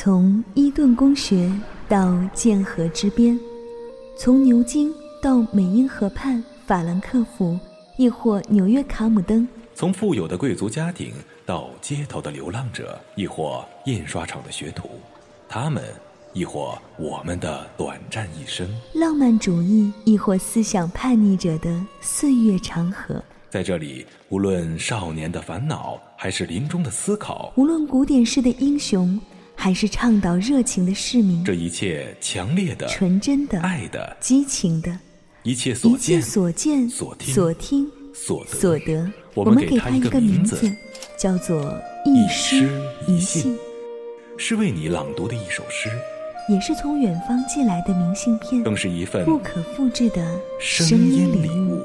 从伊顿公学到剑河之边，从牛津到美英河畔法兰克福，亦或纽约卡姆登；从富有的贵族家庭到街头的流浪者，亦或印刷厂的学徒，他们，亦或我们的短暂一生；浪漫主义，亦或思想叛逆者的岁月长河。在这里，无论少年的烦恼，还是临终的思考；无论古典式的英雄。还是倡导热情的市民，这一切强烈的、纯真的、爱的、激情的，一切所见、所见、所听、所听、所得，所得，我们给他一个名字，叫做一诗一信，是为你朗读的一首诗，也是从远方寄来的明信片，更是一份不可复制的声音礼物。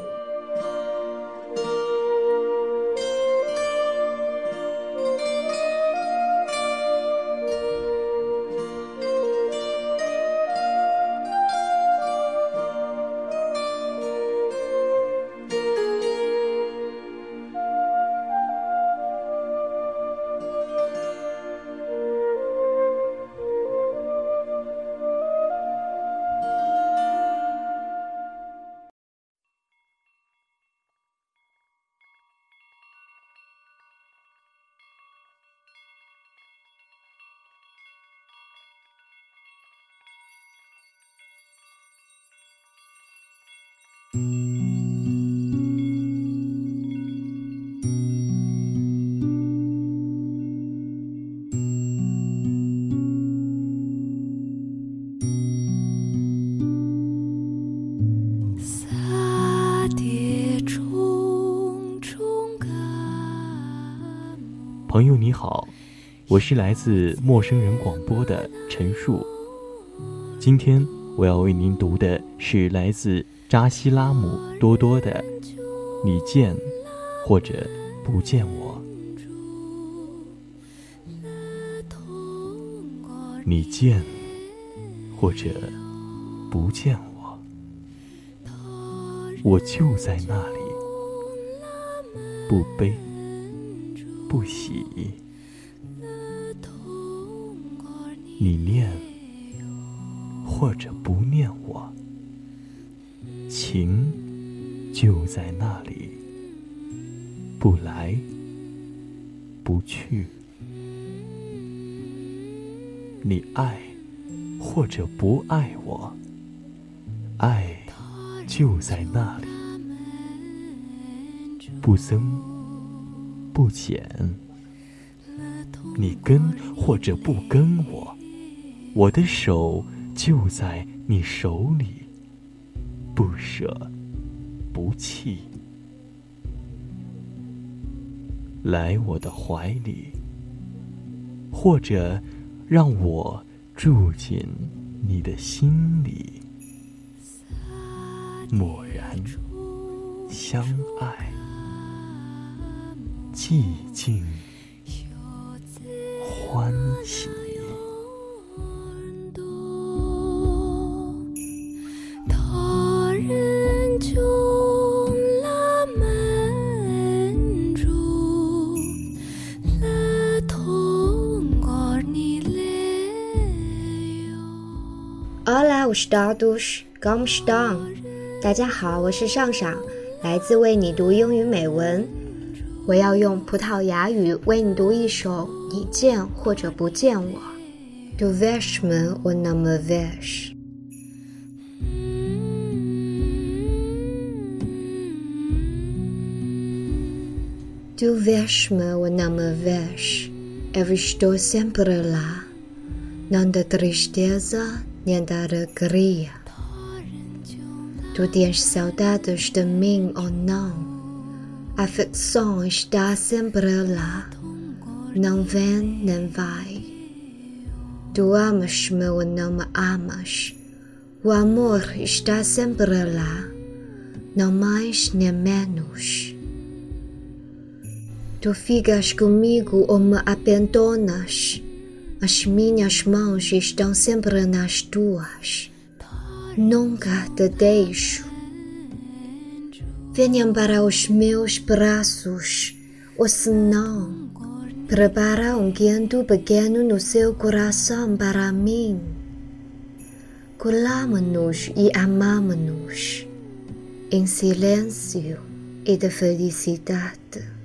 朋友你好，我是来自陌生人广播的陈述。今天我要为您读的是来自扎西拉姆多多的《你见或者不见我》。你见或者不见我，我就在那里，不悲。不喜，你念或者不念我，情就在那里，不来不去。你爱或者不爱我，爱就在那里，不增。不减，你跟或者不跟我，我的手就在你手里，不舍不弃，来我的怀里，或者让我住进你的心里，默然相爱。寂静，欢喜。大家好，我是尚尚，来自为你读英语美文。我要用葡萄牙语为你读一首《你见或者不见我》。Tu vês-me ou não me vês? Tu vês-me ou não me vês? Eu estou sempre lá, não da tristeza nem da alegria. Tu tens saudades de mim ou não? A ficção está sempre lá, não vem nem vai. Tu amas-me ou não me amas, o amor está sempre lá, não mais nem menos. Tu ficas comigo ou me abandonas, as minhas mãos estão sempre nas tuas, nunca te deixo Venham para os meus braços, ou senão, Prepara um guiando pequeno no seu coração para mim. Colamos-nos e amamos-nos em silêncio e de felicidade.